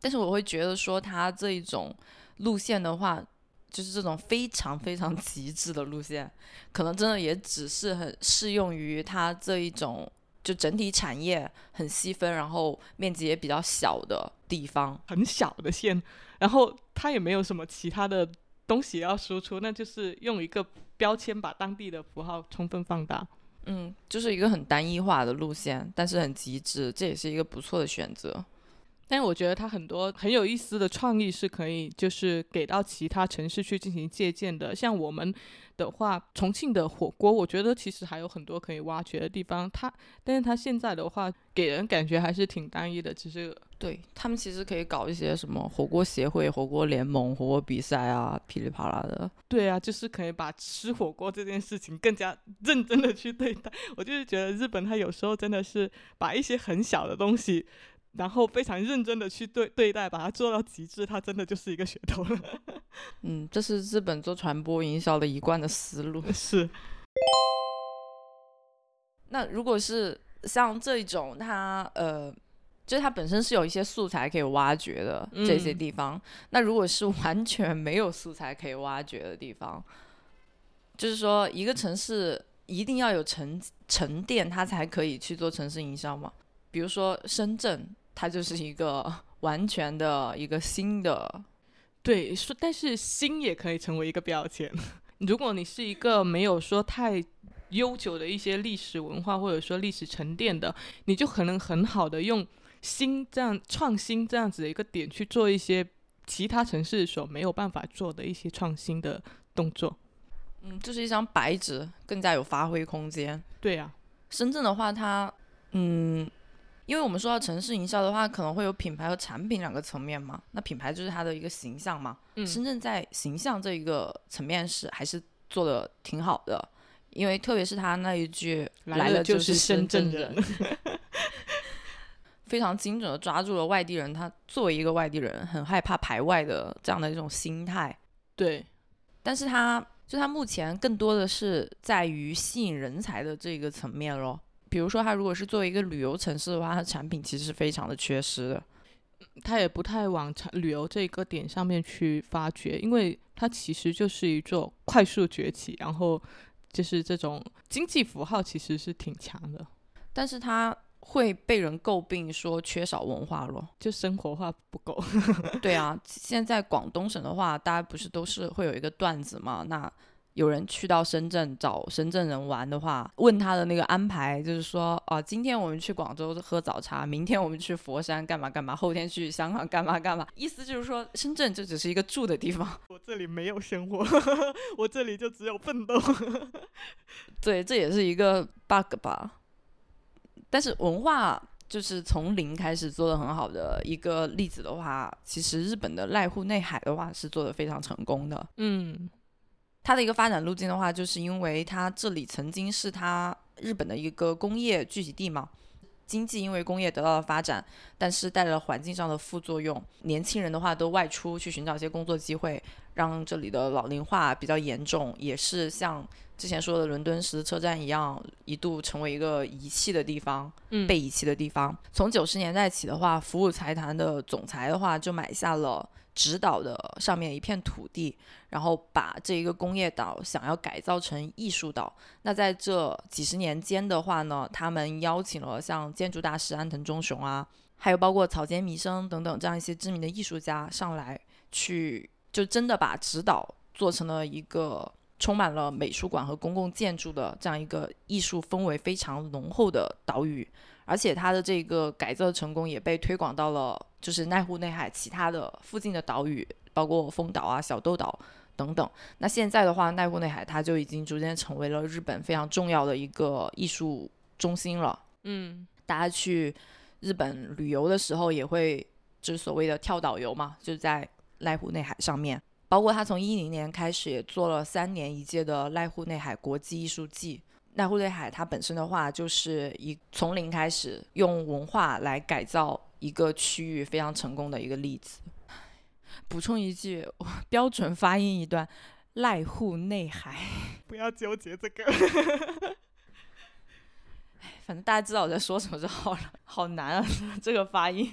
但是我会觉得说，它这一种路线的话，就是这种非常非常极致的路线，可能真的也只是很适用于它这一种就整体产业很细分，然后面积也比较小的地方，很小的县。然后它也没有什么其他的东西要输出，那就是用一个标签把当地的符号充分放大。嗯，就是一个很单一化的路线，但是很极致，这也是一个不错的选择。但是我觉得它很多很有意思的创意是可以，就是给到其他城市去进行借鉴的。像我们的话，重庆的火锅，我觉得其实还有很多可以挖掘的地方。它，但是它现在的话，给人感觉还是挺单一的。其实，对他们其实可以搞一些什么火锅协会、火锅联盟、火锅比赛啊，噼里啪啦的。对啊，就是可以把吃火锅这件事情更加 认真的去对待。我就是觉得日本，它有时候真的是把一些很小的东西。然后非常认真的去对对待，把它做到极致，它真的就是一个噱头了。嗯，这是日本做传播营销的一贯的思路。是。那如果是像这种，它呃，就是它本身是有一些素材可以挖掘的这些地方。那如果是 完全没有素材可以挖掘的地方，就是说一个城市一定要有沉沉淀，它才可以去做城市营销吗？比如说深圳。它就是一个 完全的一个新的，对，说但是新也可以成为一个标签，如果你是一个没有说太悠久的一些历史文化或者说历史沉淀的，你就可能很好的用新这样创新这样子的一个点去做一些其他城市所没有办法做的一些创新的动作。嗯，这是一张白纸，更加有发挥空间。对呀、深圳的话，它嗯，因为我们说到城市营销的话，可能会有品牌和产品两个层面嘛。那品牌就是它的一个形象嘛。嗯深圳在形象这一个层面是还是做的挺好的，因为特别是他那一句“来了了就是是深圳圳人”，非常精准的抓住了外地人他作为一个外地人很害怕排外的这样的一种心态。对，但是他就它目前更多的是在于吸引人才的这个层面咯。比如说，它如果是作为一个旅游城市的话，它的产品其实是非常的缺失的。它也不太往产旅游这个点上面去发掘，因为它其实就是一座快速崛起，然后就是这种经济符号其实是挺强的，但是它会被人诟病说缺少文化咯。就生活化不够。对啊，现在广东省的话，大家不是都是会有一个段子嘛？那有人去到深圳找深圳人玩的话，问他的那个安排，就是说，哦、今天我们去广州喝早茶，明天我们去佛山干嘛干嘛，后天去香港干嘛干嘛，意思就是说，深圳这只是一个住的地方。我这里没有生活，我这里就只有奋斗。对，这也是一个 bug 吧。但是文化就是从零开始做的很好的一个例子的话，其实日本的濑户内海的话是做的非常成功的。嗯它的一个发展路径的话，就是因为它这里曾经是它日本的一个工业聚集地嘛，经济因为工业得到了发展，但是带来了环境上的副作用，年轻人的话都外出去寻找一些工作机会，让这里的老龄化比较严重，也是像之前说的伦敦十字车站一样，一度成为一个遗弃的地方。嗯被遗弃的地方。从九十年代起的话，服务财团的总裁的话就买下了直岛的上面一片土地，然后把这一个工业岛想要改造成艺术岛。那在这几十年间的话呢，他们邀请了像建筑大师安藤忠雄啊，还有包括草间弥生等等这样一些知名的艺术家上来去，就真的把直岛做成了一个充满了美术馆和公共建筑的这样一个艺术氛围非常浓厚的岛屿，而且它的这个改造成功也被推广到了就是濑户内海其他的附近的岛屿，包括丰岛啊、小豆岛等等。那现在的话，濑户内海它就已经逐渐成为了日本非常重要的一个艺术中心了。嗯大家去日本旅游的时候，也会就是所谓的跳岛游嘛，就是在濑户内海上面。包括他从一零年开始也做了三年一届的濑户内海国际艺术季。濑户内海它本身的话，就是一从零开始用文化来改造一个区域非常成功的一个例子。补充一句，我标准发音一段：濑户内海。不要纠结这个。反正大家知道我在说什么就好了。好难啊，这个发音。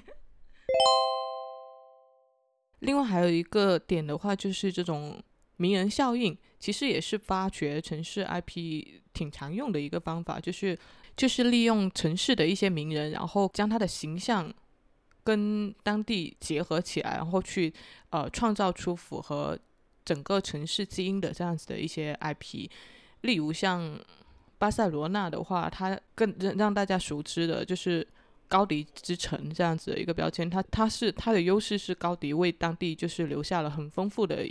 另外还有一个点的话，就是这种名人效应，其实也是发掘城市 IP 挺常用的一个方法，就是就是利用城市的一些名人，然后将他的形象跟当地结合起来，然后去呃创造出符合整个城市基因的这样子的一些 IP。例如像巴塞罗那的话，它更让让大家熟知的就是高迪之城这样子的一个标签，它它是它的优势是高迪为当地就是留下了很丰富的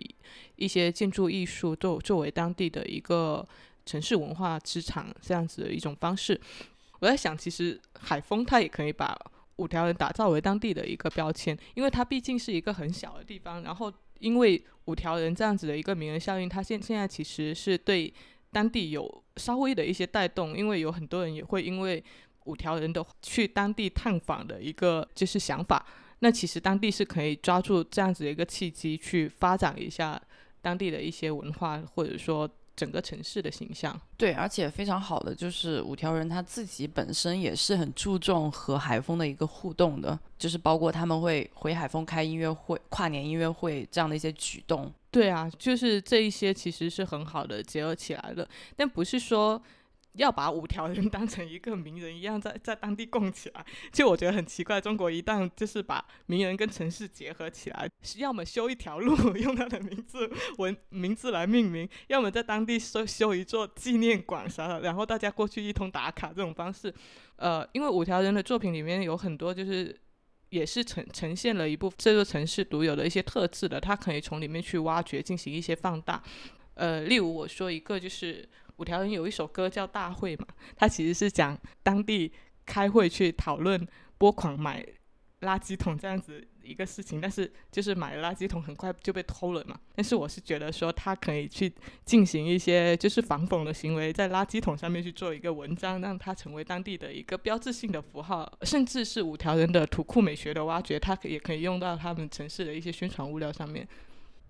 一些建筑艺术，作作为当地的一个城市文化资产这样子的一种方式。我在想，其实海丰它也可以把五条人打造为当地的一个标签，因为它毕竟是一个很小的地方，然后因为五条人这样子的一个名人效应，它现现在其实是对当地有稍微的一些带动，因为有很多人也会因为五条人的去当地探访的一个就是想法，那其实当地是可以抓住这样子的一个契机去发展一下当地的一些文化，或者说整个城市的形象。对，而且非常好的就是五条人他自己本身也是很注重和海风的一个互动的，就是包括他们会回海风开音乐会、跨年音乐会这样的一些举动。对啊，就是这一些其实是很好的结合起来的，但不是说要把五条人 当成一个名人一样在在当地供起来，就我觉得很奇怪。中国一旦就是把名人跟城市结合起来，要么修一条路用他的名字文名字来命名，要么在当地修修一座纪念馆啥的，然后大家过去一通打卡这种方式。呃，因为五条人的作品里面有很多就是也是呈呈现了一部这座城市独有的一些特质的，他可以从里面去挖掘进行一些放大。呃，例如我说一个就是。五条人有一首歌叫《大会》嘛，它其实是讲当地开会去讨论拨款买垃圾桶这样子一个事情，但是就是买了垃圾桶很快就被偷了嘛。但是我是觉得说他可以去进行一些就是反讽的行为，在垃圾桶上面去做一个文章，让它成为当地的一个标志性的符号，甚至是五条人的土库美学的挖掘，它也可以用到他们城市的一些宣传物料上面。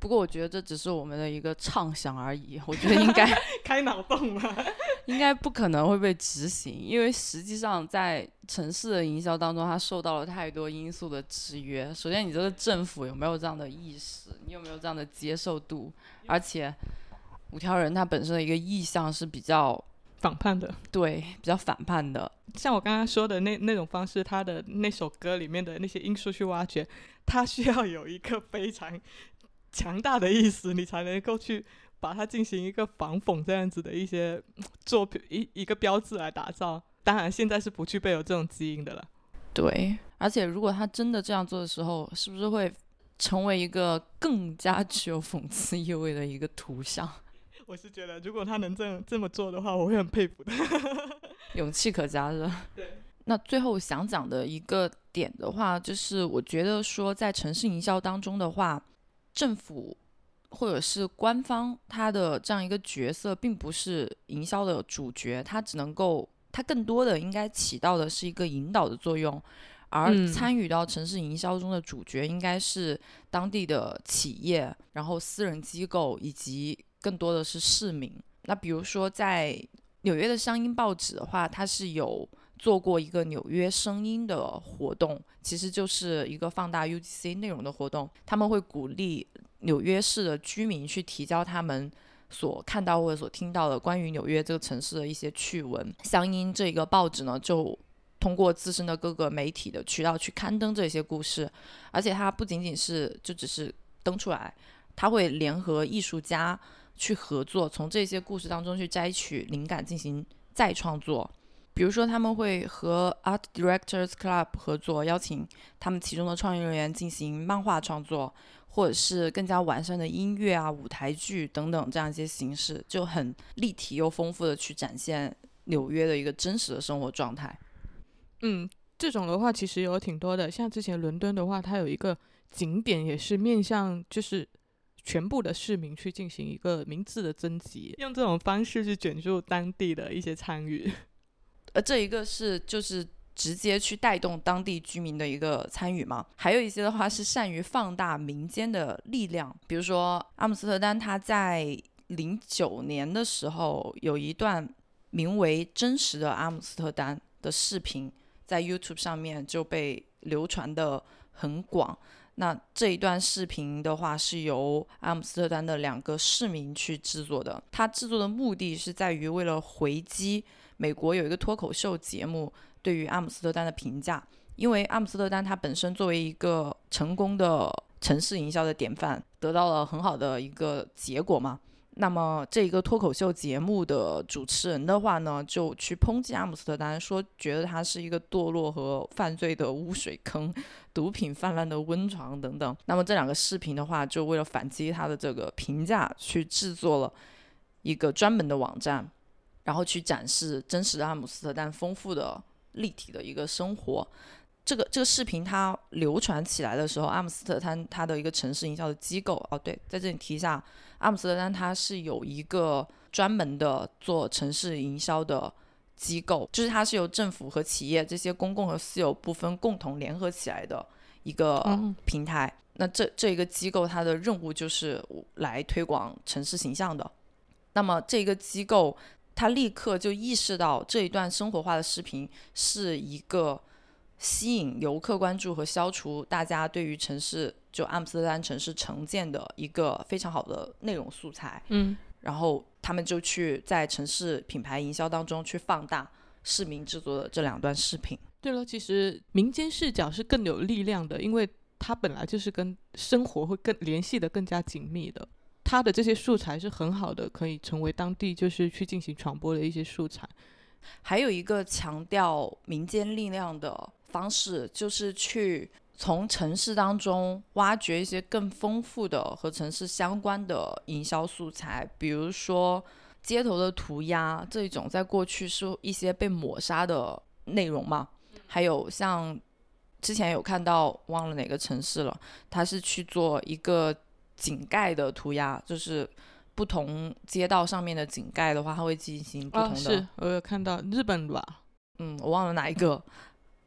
不过我觉得这只是我们的一个畅想而已，我觉得应该 开脑洞嘛，应该不可能会被执行，因为实际上在城市的营销当中，它受到了太多因素的制约。首先，你这个政府有没有这样的意识？你有没有这样的接受度？而且，五条人他本身的一个意向是比较反叛的，对，比较反叛的。像我刚刚说的那那种方式，他的那首歌里面的那些因素去挖掘，他需要有一个非常。强大的意思，你才能够去把它进行一个反讽这样子的一些 作品一一个标志来打造。当然，现在是不具备有这种基因的了。对，而且如果他真的这样做的时候，是不是会成为一个更加具有讽刺意味的一个图像？我是觉得，如果他能这样这么做的话，我会很佩服的。勇气可嘉是吧？对。那最后想讲的一个点的话，就是我觉得说，在城市营销当中的话。政府或者是官方，它的这样一个角色，并不是营销的主角，它只能够，它更多的应该起到的是一个引导的作用，而参与到城市营销中的主角，应该是当地的企业，然后私人机构，以及更多的是市民。那比如说在纽约的商英报纸的话，它是有。做过一个纽约声音的活动，其实就是一个放大 UGC 内容的活动。他们会鼓励纽约市的居民去提交他们所看到或者所听到的关于纽约这个城市的一些趣闻。乡音这个报纸呢，就通过自身的各个媒体的渠道去刊登这些故事，而且它不仅仅是就只是登出来，它会联合艺术家去合作，从这些故事当中去摘取灵感进行再创作。比如说，他们会和 Art Directors Club 合作，邀请他们其中的创意人员进行漫画创作，或者是更加完善的音乐啊、舞台剧等等这样一些形式，就很立体又丰富的去展现纽约的一个真实的生活状态。嗯，这种的话其实有挺多的，像之前伦敦的话，它有一个景点也是面向就是全部的市民去进行一个名字的征集，用这种方式去卷入当地的一些参与。呃，这一个是就是直接去带动当地居民的一个参与嘛，还有一些的话是善于放大民间的力量，比如说阿姆斯特丹，他在零九年的时候有一段名为《真实的阿姆斯特丹》的视频，在 YouTube 上面就被流传的很广。那这一段视频的话是由阿姆斯特丹的两个市民去制作的，他制作的目的是在于为了回击。美国有一个脱口秀节目对于阿姆斯特丹的评价，因为阿姆斯特丹它本身作为一个成功的城市营销的典范，得到了很好的一个结果嘛。那么这一个脱口秀节目的主持人的话呢，就去抨击阿姆斯特丹，说觉得它是一个堕落和犯罪的污水坑、毒品泛滥的温床等等。那么这两个视频的话，就为了反击他的这个评价，去制作了一个专门的网站。然后去展示真实的阿姆斯特丹丰富的立体的一个生活。这个这个视频它流传起来的时候，阿姆斯特丹它的一个城市营销的机构哦，对，在这里提一下，阿姆斯特丹它是有一个专门的做城市营销的机构，就是它是由政府和企业这些公共和私有部分共同联合起来的一个平台。那这这一个机构它的任务就是来推广城市形象的。那么这个机构。他立刻就意识到这一段生活化的视频是一个吸引游客关注和消除大家对于城市就阿姆斯特丹城市成见的一个非常好的内容素材。嗯，然后他们就去在城市品牌营销当中去放大市民制作的这两段视频。对了，其实民间视角是更有力量的，因为它本来就是跟生活会更联系的更加紧密的。它的这些素材是很好的，可以成为当地就是去进行传播的一些素材。还有一个强调民间力量的方式，就是去从城市当中挖掘一些更丰富的和城市相关的营销素材，比如说街头的涂鸦这种，在过去是一些被抹杀的内容嘛。还有像之前有看到，忘了哪个城市了，他是去做一个井盖的涂鸦，就是不同街道上面的井盖的话，它会进行不同的。是我有看到日本吧？嗯，我忘了哪一个。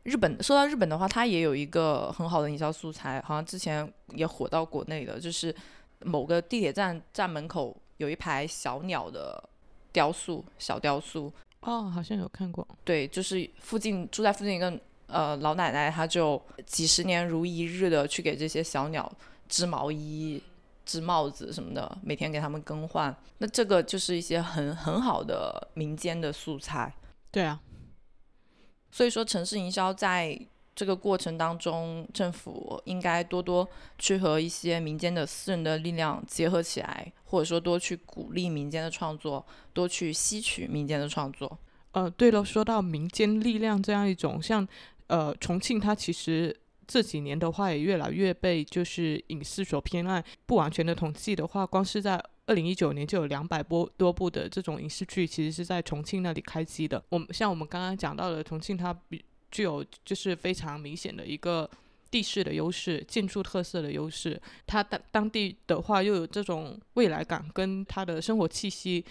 日本说到日本的话，它也有一个很好的营销素材，好像之前也火到国内的，就是某个地铁站站门口有一排小鸟的雕塑，小雕塑。哦，好像有看过。对，就是附近住在附近一个呃老奶奶，她就几十年如一日的去给这些小鸟织毛衣、织帽子什么的，每天给他们更换。那这个就是一些很很好的民间的素材。对啊，所以说城市营销在这个过程当中，政府应该多多去和一些民间的私人的力量结合起来，或者说多去鼓励民间的创作，多去吸取民间的创作。呃，对了，说到民间力量这样一种，像呃重庆，它其实这几年的话也越来越被就是影视所偏爱。不完全的统计的话，光是在二零一九年就有两百多多部的这种影视剧，其实是在重庆那里开机的。我们像我们刚刚讲到的，重庆它具有就是非常明显的一个地势的优势、建筑特色的优势。它当当地的话又有这种未来感，跟它的生活气息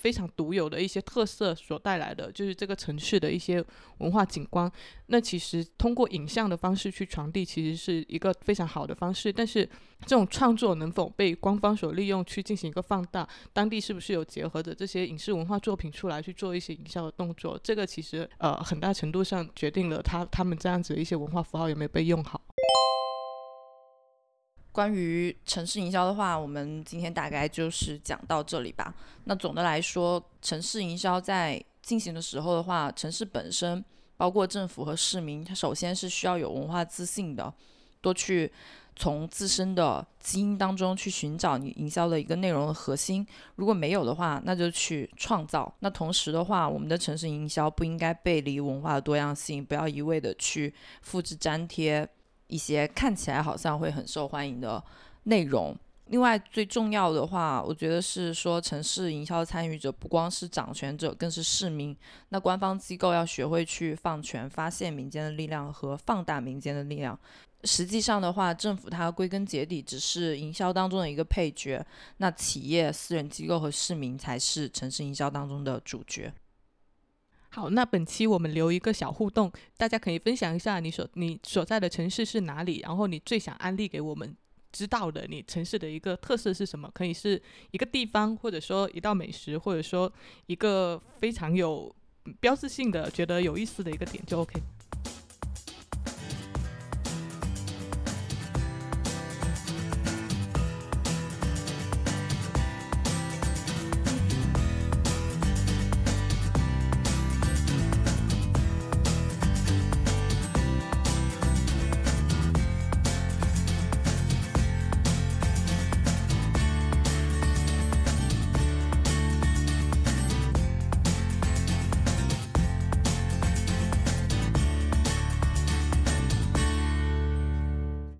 非常独有的一些特色所带来的，就是这个城市的一些文化景观。那其实通过影像的方式去传递，其实是一个非常好的方式。但是这种创作能否被官方所利用去进行一个放大？当地是不是有结合着这些影视文化作品出来去做一些营销的动作？这个其实呃很大程度上决定了他他们这样子的一些文化符号有没有被用好。关于城市营销的话，我们今天大概就是讲到这里吧。那总的来说，城市营销在进行的时候的话，城市本身包括政府和市民，它首先是需要有文化自信的，多去从自身的基因当中去寻找你营销的一个内容的核心。如果没有的话，那就去创造。那同时的话，我们的城市营销不应该背离文化的多样性，不要一味的去复制粘贴。一些看起来好像会很受欢迎的内容。另外，最重要的话，我觉得是说，城市营销参与者不光是掌权者，更是市民。那官方机构要学会去放权，发现民间的力量和放大民间的力量。实际上的话，政府它归根结底只是营销当中的一个配角。那企业、私人机构和市民才是城市营销当中的主角。好，那本期我们留一个小互动，大家可以分享一下你所你所在的城市是哪里，然后你最想安利给我们知道的你城市的一个特色是什么？可以是一个地方，或者说一道美食，或者说一个非常有标志性的、觉得有意思的一个点就 OK。